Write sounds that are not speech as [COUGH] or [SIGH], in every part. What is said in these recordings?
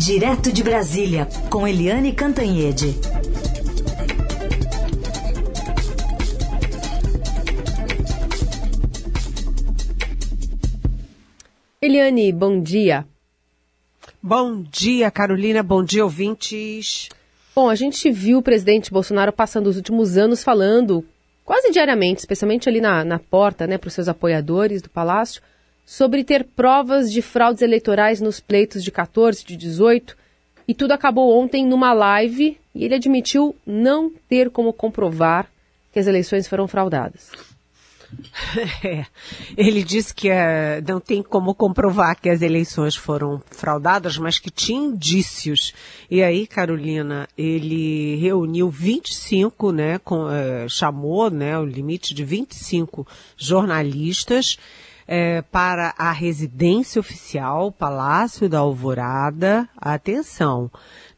Direto de Brasília, com Eliane Cantanhede. Eliane, bom dia. Bom dia, Carolina. Bom dia, ouvintes. Bom, a gente viu o presidente Bolsonaro passando os últimos anos falando quase diariamente, especialmente ali na, na porta, né, para os seus apoiadores do Palácio, sobre ter provas de fraudes eleitorais nos pleitos de 14, de 18, e tudo acabou ontem numa live e ele admitiu não ter como comprovar que as eleições foram fraudadas. É, [LAUGHS] ele disse que é, não tem como comprovar que as eleições foram fraudadas, mas que tinha indícios. E aí, Carolina, ele reuniu 25, né, com, é, chamou, né, o limite de 25 jornalistas é, para a residência oficial, Palácio da Alvorada. Atenção,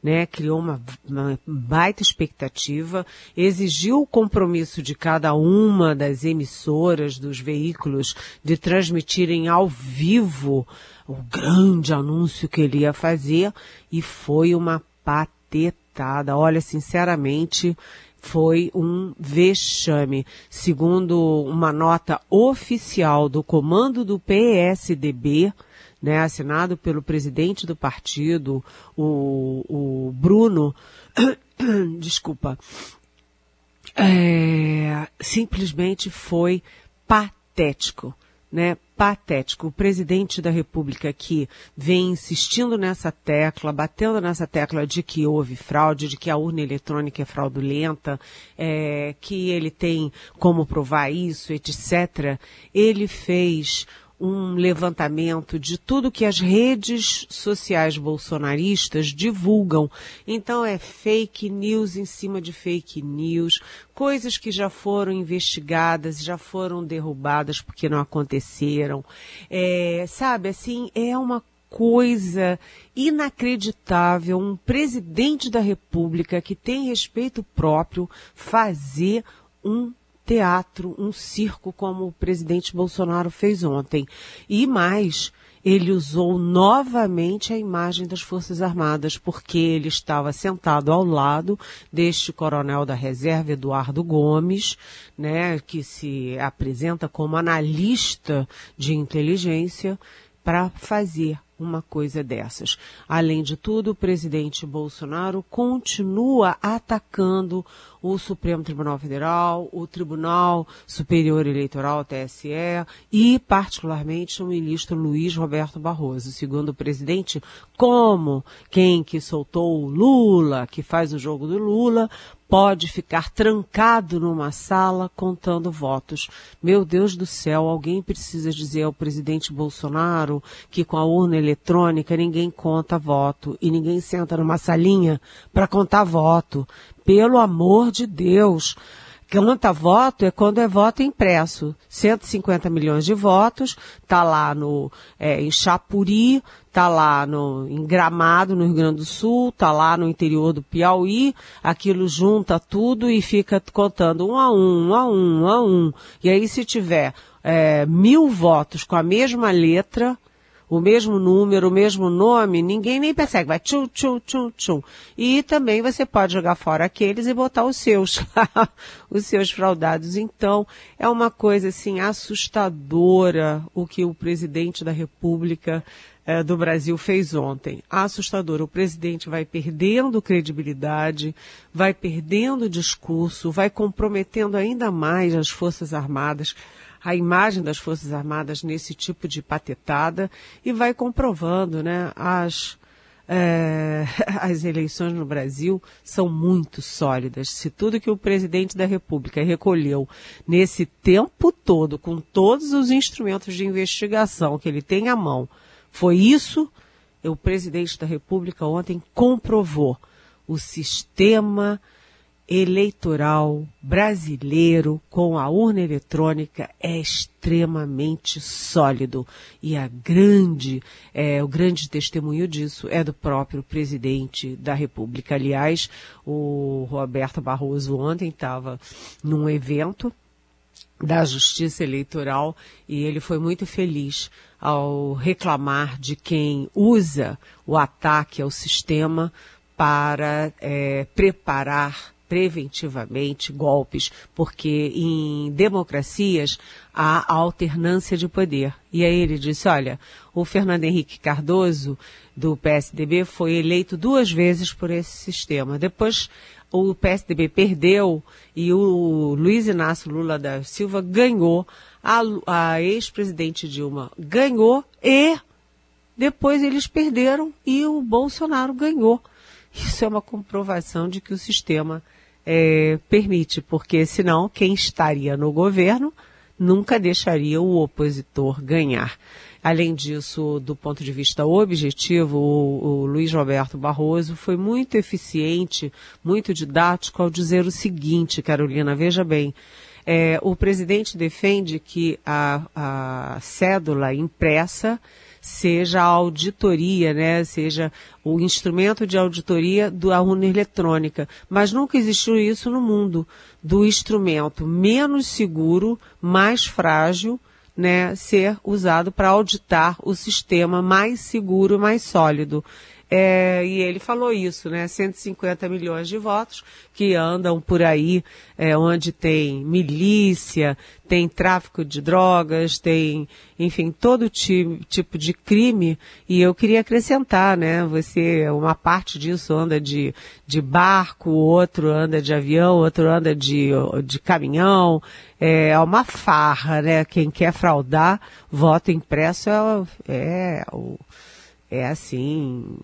né? Criou uma, uma baita expectativa, exigiu o compromisso de cada uma das emissoras dos veículos de transmitirem ao vivo o grande anúncio que ele ia fazer e foi uma patetada. Olha, sinceramente, foi um vexame. Segundo uma nota oficial do comando do PSDB, né, assinado pelo presidente do partido, o, o Bruno, [COUGHS] desculpa, é, simplesmente foi patético né, patético. O presidente da República que vem insistindo nessa tecla, batendo nessa tecla de que houve fraude, de que a urna eletrônica é fraudulenta, é, que ele tem como provar isso, etc. Ele fez um levantamento de tudo que as redes sociais bolsonaristas divulgam. Então é fake news em cima de fake news, coisas que já foram investigadas, já foram derrubadas porque não aconteceram. É, sabe, assim, é uma coisa inacreditável um presidente da República que tem respeito próprio fazer um teatro, um circo, como o presidente Bolsonaro fez ontem. E mais, ele usou novamente a imagem das Forças Armadas, porque ele estava sentado ao lado deste coronel da reserva, Eduardo Gomes, né, que se apresenta como analista de inteligência, para fazer uma coisa dessas. Além de tudo, o presidente Bolsonaro continua atacando o Supremo Tribunal Federal, o Tribunal Superior Eleitoral, TSE, e particularmente o ministro Luiz Roberto Barroso. Segundo o presidente, como quem que soltou o Lula, que faz o jogo do Lula, pode ficar trancado numa sala contando votos. Meu Deus do céu, alguém precisa dizer ao presidente Bolsonaro que com a urna eletrônica ninguém conta voto e ninguém senta numa salinha para contar voto. Pelo amor de Deus. Conta voto é quando é voto impresso. 150 milhões de votos, tá lá no, é, em Chapuri, tá lá no, em Gramado, no Rio Grande do Sul, tá lá no interior do Piauí, aquilo junta tudo e fica contando um a um, um a um, um a um. E aí se tiver é, mil votos com a mesma letra, o mesmo número, o mesmo nome, ninguém nem percebe, vai tchum, tchum, tchum, tchum. E também você pode jogar fora aqueles e botar os seus, [LAUGHS] os seus fraudados. Então, é uma coisa assim assustadora o que o presidente da República eh, do Brasil fez ontem. Assustador. O presidente vai perdendo credibilidade, vai perdendo discurso, vai comprometendo ainda mais as Forças Armadas a imagem das Forças Armadas nesse tipo de patetada e vai comprovando, né, as, é, [LAUGHS] as eleições no Brasil são muito sólidas. Se tudo que o presidente da República recolheu nesse tempo todo, com todos os instrumentos de investigação que ele tem à mão, foi isso, o presidente da República ontem comprovou o sistema eleitoral brasileiro com a urna eletrônica é extremamente sólido e a grande é, o grande testemunho disso é do próprio presidente da República. Aliás, o Roberto Barroso ontem estava num evento da Justiça Eleitoral e ele foi muito feliz ao reclamar de quem usa o ataque ao sistema para é, preparar preventivamente golpes, porque em democracias há alternância de poder. E aí ele disse, olha, o Fernando Henrique Cardoso, do PSDB, foi eleito duas vezes por esse sistema. Depois o PSDB perdeu e o Luiz Inácio Lula da Silva ganhou, a, a ex-presidente Dilma ganhou e depois eles perderam e o Bolsonaro ganhou. Isso é uma comprovação de que o sistema é, permite, porque senão quem estaria no governo nunca deixaria o opositor ganhar. Além disso, do ponto de vista objetivo, o, o, Luiz Roberto Barroso foi muito eficiente, muito didático ao dizer o seguinte, Carolina, veja bem, é, o presidente defende que a, a cédula impressa seja a auditoria, né, seja o instrumento de auditoria da urna eletrônica. Mas nunca existiu isso no mundo, do instrumento menos seguro, mais frágil, né, ser usado para auditar o sistema mais seguro, mais sólido. É, e ele falou isso, né? 150 milhões de votos que andam por aí, é, onde tem milícia, tem tráfico de drogas, tem, enfim, todo tipo de crime. E eu queria acrescentar, né? Você, uma parte disso anda de, de barco, outro anda de avião, outro anda de, de caminhão. É uma farra, né? Quem quer fraudar voto impresso é, é o é assim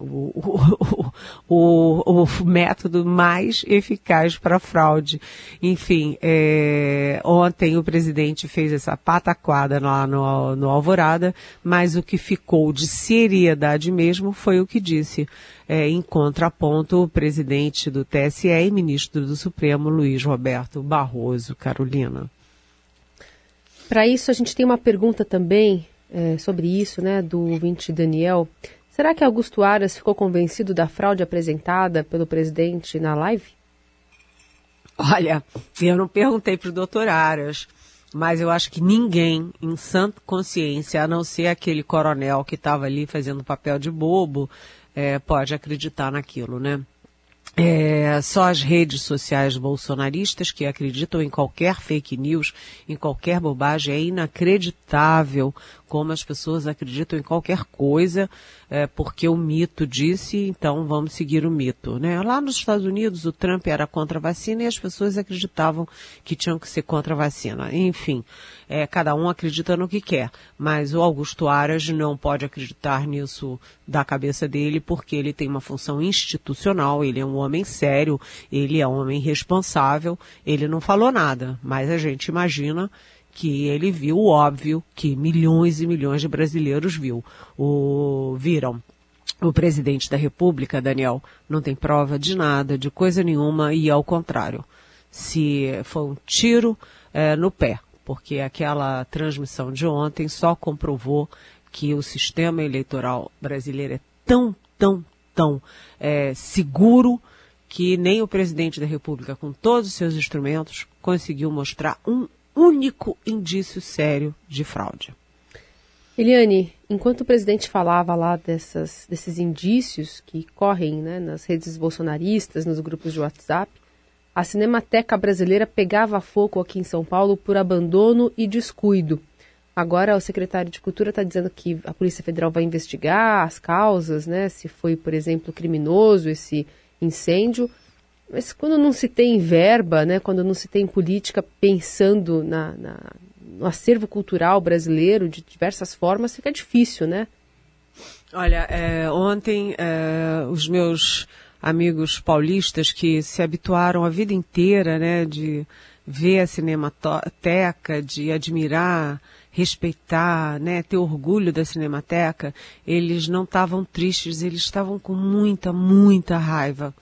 o, o, [LAUGHS] o, o, método mais eficaz para fraude. Enfim, é, ontem o presidente fez essa pataquada lá no, no Alvorada, mas o que ficou de seriedade mesmo foi o que disse. É, em contraponto, o presidente do TSE e ministro do Supremo, Luiz Roberto Barroso. Carolina. Para isso, a gente tem uma pergunta também é, sobre isso, né, do 20 Daniel. Será que Augusto Aras ficou convencido da fraude apresentada pelo presidente na live? Olha, eu não perguntei para o doutor Aras, mas eu acho que ninguém em santa consciência, a não ser aquele coronel que estava ali fazendo papel de bobo, é, pode acreditar naquilo, né? É, só as redes sociais bolsonaristas que acreditam em qualquer fake news, em qualquer bobagem, é inacreditável como as pessoas acreditam em qualquer coisa, é, porque o mito disse, então vamos seguir o mito. Né? Lá nos Estados Unidos, o Trump era contra a vacina e as pessoas acreditavam que tinham que ser contra a vacina. Enfim, é, cada um acredita no que quer, mas o Augusto Aras não pode acreditar nisso da cabeça dele, porque ele tem uma função institucional, ele é um homem sério, ele é um homem responsável, ele não falou nada, mas a gente imagina que ele viu o óbvio que milhões e milhões de brasileiros viu, o, viram. O presidente da República, Daniel, não tem prova de nada, de coisa nenhuma, e ao contrário. Se foi um tiro é, no pé, porque aquela transmissão de ontem só comprovou que o sistema eleitoral brasileiro é tão, tão, tão é, seguro que nem o presidente da República, com todos os seus instrumentos, conseguiu mostrar um único indício sério de fraude. Eliane, enquanto o presidente falava lá dessas, desses indícios que correm né, nas redes bolsonaristas, nos grupos de WhatsApp, a Cinemateca Brasileira pegava fogo aqui em São Paulo por abandono e descuido. Agora o secretário de Cultura está dizendo que a Polícia Federal vai investigar as causas, né? Se foi, por exemplo, criminoso esse incêndio. Mas quando não se tem verba, né, quando não se tem política pensando na, na, no acervo cultural brasileiro de diversas formas, fica difícil, né? Olha, é, ontem é, os meus amigos paulistas que se habituaram a vida inteira, né, de ver a cinemateca, de admirar, respeitar, né, ter orgulho da cinemateca, eles não estavam tristes, eles estavam com muita, muita raiva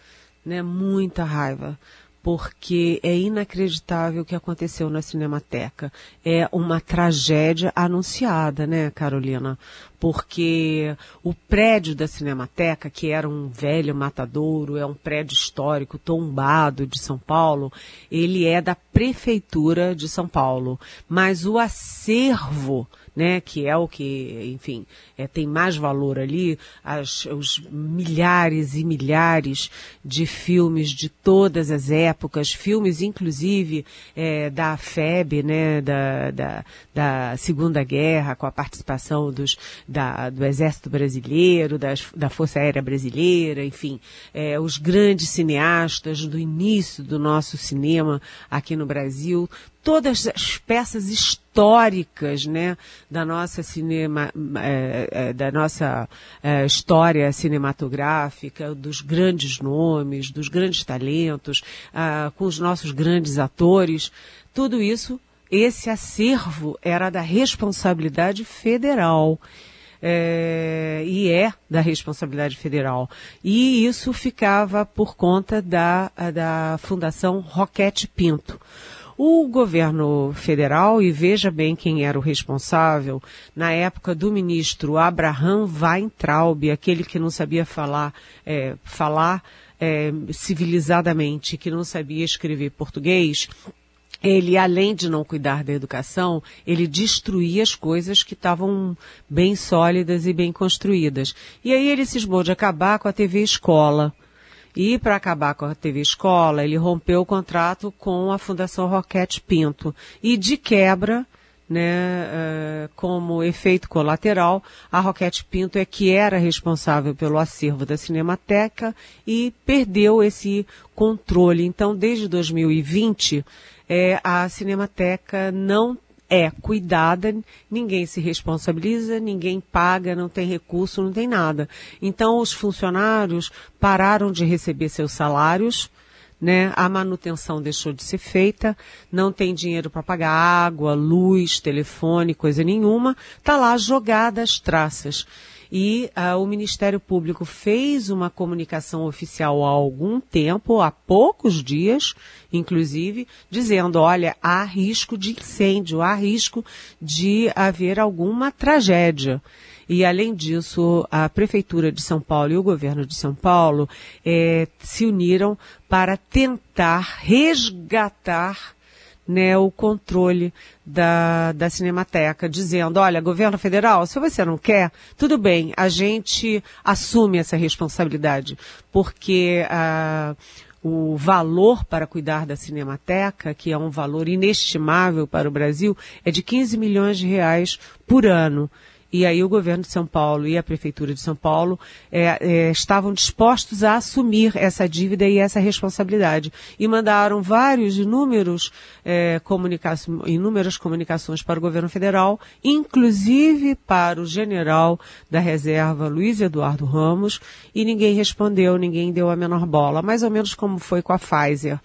né, muita raiva, porque é inacreditável o que aconteceu na Cinemateca. É uma tragédia anunciada, né, Carolina? Porque o prédio da Cinemateca, que era um velho matadouro, é um prédio histórico tombado de São Paulo, ele é da Prefeitura de São Paulo. Mas o acervo né, que é o que, enfim, é, tem mais valor ali, as, os milhares e milhares de filmes de todas as épocas, filmes inclusive é, da FEB, né, da, da, da, Segunda Guerra, com a participação dos, da, do Exército Brasileiro, das, da Força Aérea Brasileira, enfim, é, os grandes cineastas do início do nosso cinema aqui no Brasil, todas as peças históricas, né, da nossa cinema, é, é, da nossa é, história cinematográfica, dos grandes nomes, dos grandes talentos, ah, com os nossos grandes atores, tudo isso, esse acervo era da responsabilidade federal. É, e é da responsabilidade federal. E isso ficava por conta da, da Fundação Roquete Pinto. O governo federal, e veja bem quem era o responsável, na época do ministro Abraham Weintraub, aquele que não sabia falar, é, falar é, civilizadamente, que não sabia escrever português, ele, além de não cuidar da educação, ele destruía as coisas que estavam bem sólidas e bem construídas. E aí ele cismou de acabar com a TV Escola. E para acabar com a TV Escola, ele rompeu o contrato com a Fundação Roquete Pinto. E de quebra, né, uh, como efeito colateral, a Roquete Pinto é que era responsável pelo acervo da Cinemateca e perdeu esse controle. Então, desde 2020, é, a Cinemateca não é cuidada, ninguém se responsabiliza, ninguém paga, não tem recurso, não tem nada. Então os funcionários pararam de receber seus salários, né? A manutenção deixou de ser feita, não tem dinheiro para pagar água, luz, telefone, coisa nenhuma, tá lá jogada as traças e uh, o Ministério Público fez uma comunicação oficial há algum tempo, há poucos dias, inclusive, dizendo, olha, há risco de incêndio, há risco de haver alguma tragédia. E, além disso, a Prefeitura de São Paulo e o governo de São Paulo eh, se uniram para tentar resgatar né, o controle da, da Cinemateca, dizendo, olha, governo federal, se você não quer, tudo bem, a gente assume essa responsabilidade, porque ah, o valor para cuidar da Cinemateca, que é um valor inestimável para o Brasil, é de 15 milhões de reais por ano. E aí o governo de São Paulo e a prefeitura de São Paulo é, é, estavam dispostos a assumir essa dívida e essa responsabilidade e mandaram vários inúmeros é, comunica inúmeras comunicações para o governo federal, inclusive para o general da reserva Luiz Eduardo Ramos, e ninguém respondeu, ninguém deu a menor bola, mais ou menos como foi com a Pfizer,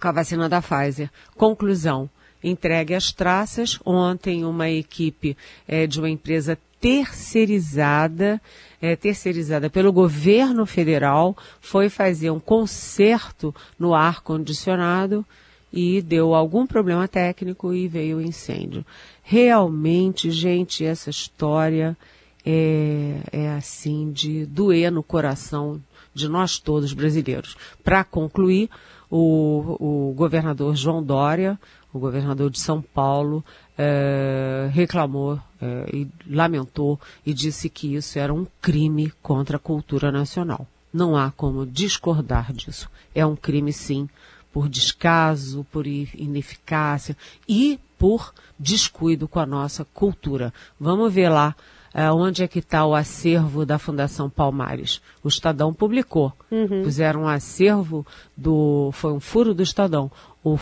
com a vacina da Pfizer. Conclusão entregue as traças. Ontem, uma equipe é, de uma empresa terceirizada, é, terceirizada pelo governo federal, foi fazer um conserto no ar-condicionado e deu algum problema técnico e veio o incêndio. Realmente, gente, essa história é, é assim de doer no coração de nós todos brasileiros. Para concluir, o, o governador João Dória o governador de São Paulo é, reclamou é, e lamentou e disse que isso era um crime contra a cultura nacional. Não há como discordar disso. É um crime, sim, por descaso, por ineficácia e por descuido com a nossa cultura. Vamos ver lá uh, onde é que está o acervo da Fundação Palmares. O Estadão publicou. Uhum. Fizeram um acervo do. Foi um furo do Estadão o,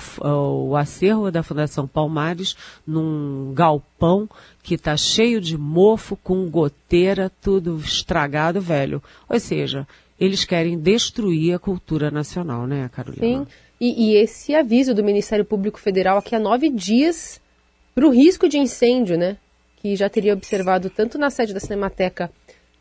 o acervo da Fundação Palmares num galpão que está cheio de mofo, com goteira, tudo estragado, velho. Ou seja, eles querem destruir a cultura nacional, né, Carolina? Sim, e, e esse aviso do Ministério Público Federal aqui há nove dias para o risco de incêndio, né? Que já teria observado tanto na sede da Cinemateca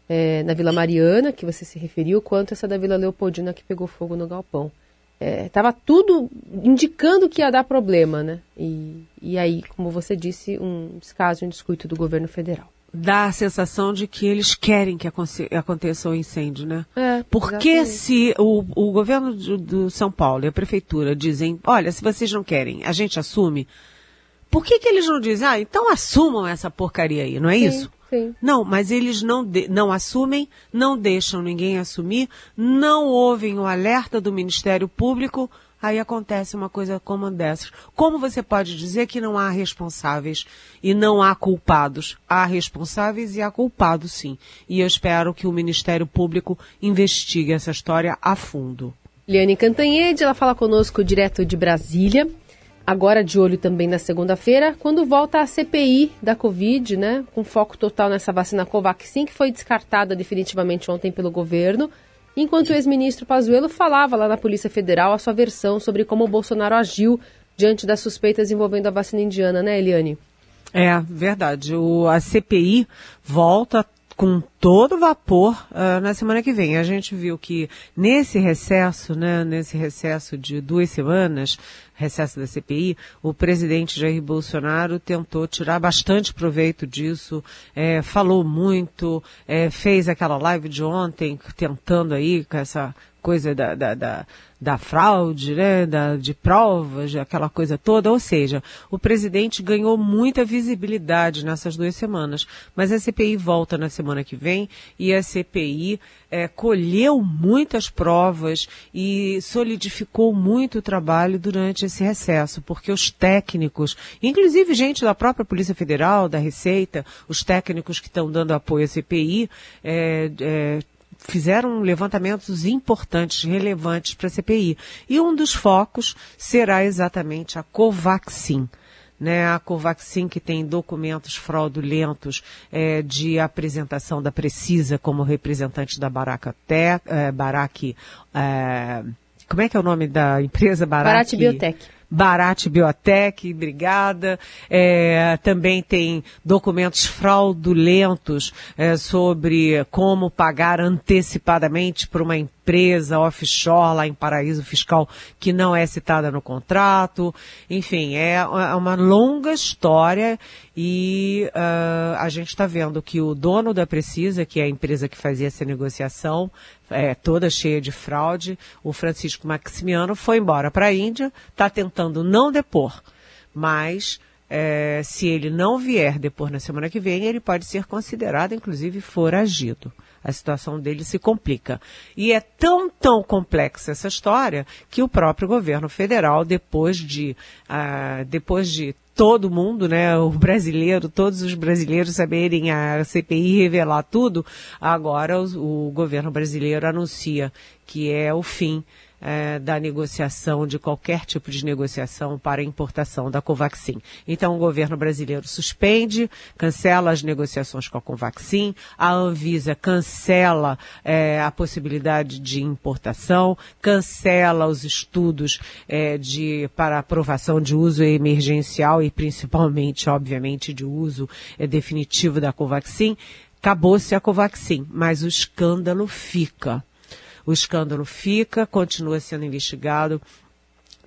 é, na Vila Mariana, que você se referiu, quanto essa da Vila Leopoldina que pegou fogo no galpão. Estava é, tudo indicando que ia dar problema, né? E, e aí, como você disse, um descaso, um descuido do governo federal. Dá a sensação de que eles querem que aconteça o um incêndio, né? É, Porque se o, o governo do, do São Paulo e a prefeitura dizem, olha, se vocês não querem, a gente assume, por que, que eles não dizem, ah, então assumam essa porcaria aí, não é Sim. isso? Sim. Não, mas eles não, de, não assumem, não deixam ninguém assumir, não ouvem o alerta do Ministério Público, aí acontece uma coisa como dessas. Como você pode dizer que não há responsáveis e não há culpados? Há responsáveis e há culpados, sim. E eu espero que o Ministério Público investigue essa história a fundo. Liane Cantanhede, ela fala conosco direto de Brasília agora de olho também na segunda-feira, quando volta a CPI da Covid, né, com foco total nessa vacina Covaxin, que foi descartada definitivamente ontem pelo governo, enquanto o ex-ministro Pazuello falava lá na Polícia Federal a sua versão sobre como o Bolsonaro agiu diante das suspeitas envolvendo a vacina indiana, né, Eliane? É, verdade. O, a CPI volta com todo vapor uh, na semana que vem. A gente viu que nesse recesso, né, nesse recesso de duas semanas, recesso da CPI, o presidente Jair Bolsonaro tentou tirar bastante proveito disso, é, falou muito, é, fez aquela live de ontem tentando aí com essa coisa da, da, da, da fraude, né, da, de provas, aquela coisa toda. Ou seja, o presidente ganhou muita visibilidade nessas duas semanas. Mas a CPI volta na semana que vem e a CPI é, colheu muitas provas e solidificou muito o trabalho durante esse recesso, porque os técnicos, inclusive gente da própria Polícia Federal, da Receita, os técnicos que estão dando apoio à CPI, é, é, fizeram levantamentos importantes, relevantes para a CPI. E um dos focos será exatamente a Covaxin. Né, a Covaxin que tem documentos fraudulentos é, de apresentação da Precisa como representante da Baracate, é, Barac, é, como é que é o nome da empresa? Barat Biotech. Barat Biotech, obrigada. É, também tem documentos fraudulentos é, sobre como pagar antecipadamente por uma empresa offshore lá em paraíso fiscal que não é citada no contrato. Enfim, é uma longa história e uh, a gente está vendo que o dono da Precisa, que é a empresa que fazia essa negociação, é, toda cheia de fraude, o Francisco Maximiano foi embora para a Índia, está tentando não depor, mas é, se ele não vier depor na semana que vem, ele pode ser considerado, inclusive, foragido. A situação dele se complica. E é tão, tão complexa essa história que o próprio governo federal, depois de, uh, depois de todo mundo, né, o brasileiro, todos os brasileiros saberem a CPI revelar tudo, agora o, o governo brasileiro anuncia que é o fim é, da negociação, de qualquer tipo de negociação para importação da Covaxin. Então, o governo brasileiro suspende, cancela as negociações com a Covaxin, a Anvisa cancela é, a possibilidade de importação, cancela os estudos é, de, para aprovação de uso emergencial e principalmente, obviamente, de uso é, definitivo da Covaxin. Acabou-se a Covaxin, mas o escândalo fica. O escândalo fica, continua sendo investigado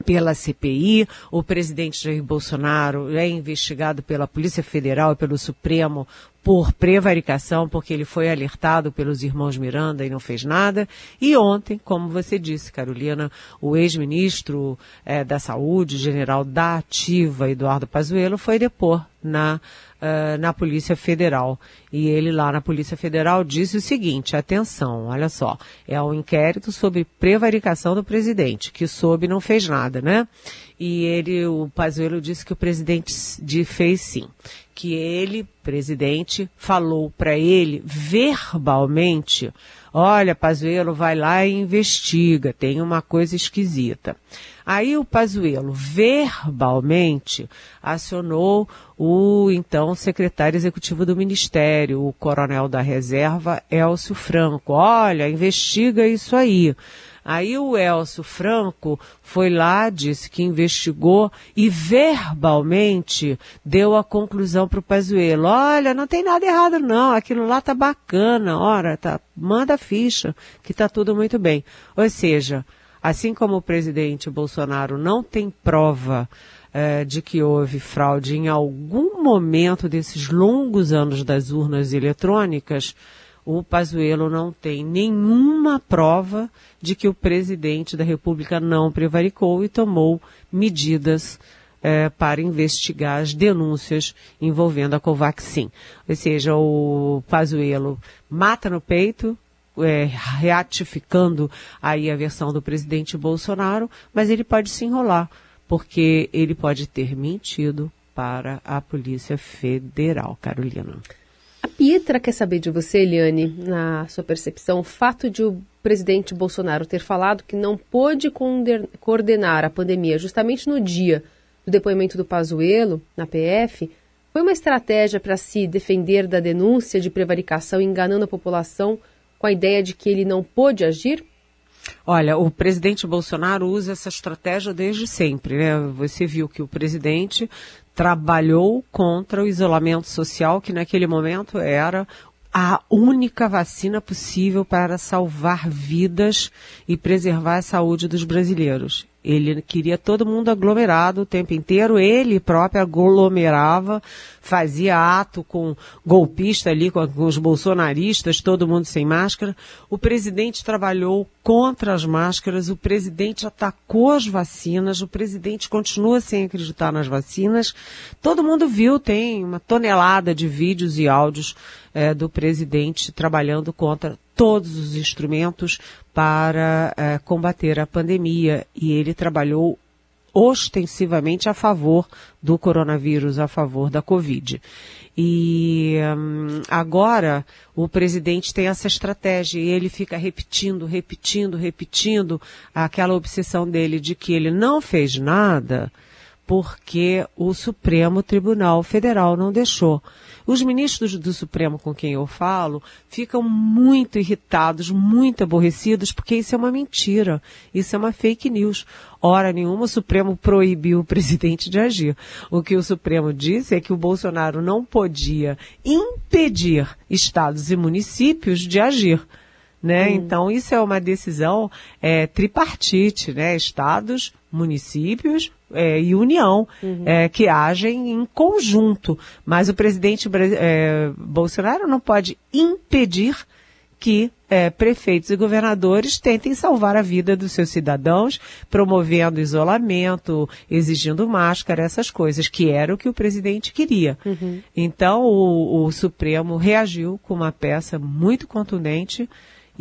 pela CPI, o presidente Jair Bolsonaro é investigado pela Polícia Federal e pelo Supremo por prevaricação, porque ele foi alertado pelos irmãos Miranda e não fez nada. E ontem, como você disse, Carolina, o ex-ministro é, da Saúde, general da Ativa, Eduardo Pazuello, foi depor na uh, na Polícia Federal. E ele lá na Polícia Federal disse o seguinte, atenção, olha só, é um inquérito sobre prevaricação do presidente, que soube não fez nada, né? E ele, o Pazuello disse que o presidente de fez sim, que ele, presidente, falou para ele verbalmente, olha, Pazuello, vai lá e investiga, tem uma coisa esquisita. Aí o Pazuello verbalmente acionou o então secretário executivo do Ministério, o coronel da reserva, Elcio Franco. Olha, investiga isso aí. Aí o Elcio Franco foi lá, disse que investigou e verbalmente deu a conclusão para o Pazuello. Olha, não tem nada errado não, aquilo lá tá bacana, ora, tá, manda ficha, que tá tudo muito bem. Ou seja, Assim como o presidente Bolsonaro não tem prova eh, de que houve fraude em algum momento desses longos anos das urnas eletrônicas, o Pazuello não tem nenhuma prova de que o presidente da República não prevaricou e tomou medidas eh, para investigar as denúncias envolvendo a Covaxin. Ou seja, o Pazuello mata no peito, é, aí a versão do presidente Bolsonaro, mas ele pode se enrolar, porque ele pode ter mentido para a Polícia Federal, Carolina. A Pietra quer saber de você, Eliane, na sua percepção, o fato de o presidente Bolsonaro ter falado que não pôde coordenar a pandemia justamente no dia do depoimento do Pazuello, na PF, foi uma estratégia para se defender da denúncia de prevaricação enganando a população com a ideia de que ele não pôde agir? Olha, o presidente Bolsonaro usa essa estratégia desde sempre, né? Você viu que o presidente trabalhou contra o isolamento social, que naquele momento era a única vacina possível para salvar vidas e preservar a saúde dos brasileiros. Ele queria todo mundo aglomerado o tempo inteiro, ele próprio aglomerava, fazia ato com golpista ali, com, com os bolsonaristas, todo mundo sem máscara. O presidente trabalhou contra as máscaras, o presidente atacou as vacinas, o presidente continua sem acreditar nas vacinas. Todo mundo viu, tem uma tonelada de vídeos e áudios é, do presidente trabalhando contra todos os instrumentos para é, combater a pandemia e ele trabalhou ostensivamente a favor do coronavírus, a favor da Covid. E hum, agora o presidente tem essa estratégia e ele fica repetindo, repetindo, repetindo aquela obsessão dele de que ele não fez nada porque o Supremo Tribunal Federal não deixou. Os ministros do Supremo com quem eu falo ficam muito irritados, muito aborrecidos, porque isso é uma mentira, isso é uma fake news. Hora nenhuma o Supremo proibiu o [LAUGHS] presidente de agir. O que o Supremo disse é que o Bolsonaro não podia impedir estados e municípios de agir. Né? Hum. Então, isso é uma decisão é, tripartite, né? Estados, municípios é, e União, uhum. é, que agem em conjunto. Mas o presidente é, Bolsonaro não pode impedir que é, prefeitos e governadores tentem salvar a vida dos seus cidadãos, promovendo isolamento, exigindo máscara, essas coisas, que era o que o presidente queria. Uhum. Então, o, o Supremo reagiu com uma peça muito contundente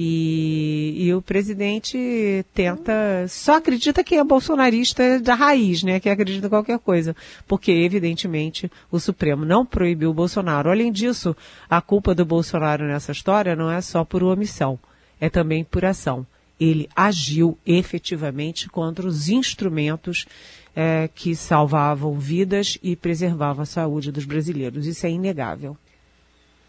e, e, o presidente tenta, só acredita que é bolsonarista da raiz, né? Que acredita em qualquer coisa. Porque, evidentemente, o Supremo não proibiu o Bolsonaro. Além disso, a culpa do Bolsonaro nessa história não é só por omissão, é também por ação. Ele agiu efetivamente contra os instrumentos é, que salvavam vidas e preservavam a saúde dos brasileiros. Isso é inegável.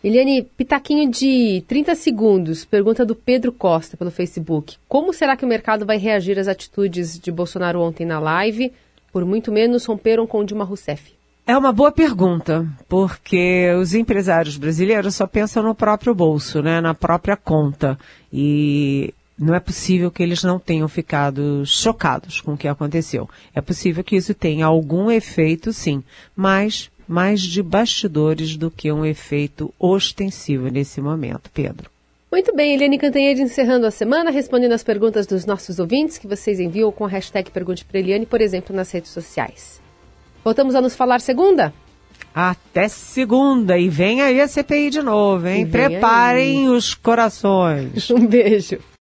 Eliane, pitaquinho de 30 segundos. Pergunta do Pedro Costa pelo Facebook. Como será que o mercado vai reagir às atitudes de Bolsonaro ontem na live? Por muito menos romperam com Dilma Rousseff. É uma boa pergunta, porque os empresários brasileiros só pensam no próprio bolso, né, na própria conta. E não é possível que eles não tenham ficado chocados com o que aconteceu. É possível que isso tenha algum efeito, sim, mas mais de bastidores do que um efeito ostensivo nesse momento, Pedro. Muito bem, Eliane Cantanhede encerrando a semana, respondendo as perguntas dos nossos ouvintes que vocês enviam com a hashtag Pergunte para Eliane, por exemplo, nas redes sociais. Voltamos a nos falar segunda? Até segunda. E vem aí a CPI de novo, hein? Preparem aí. os corações. [LAUGHS] Um beijo.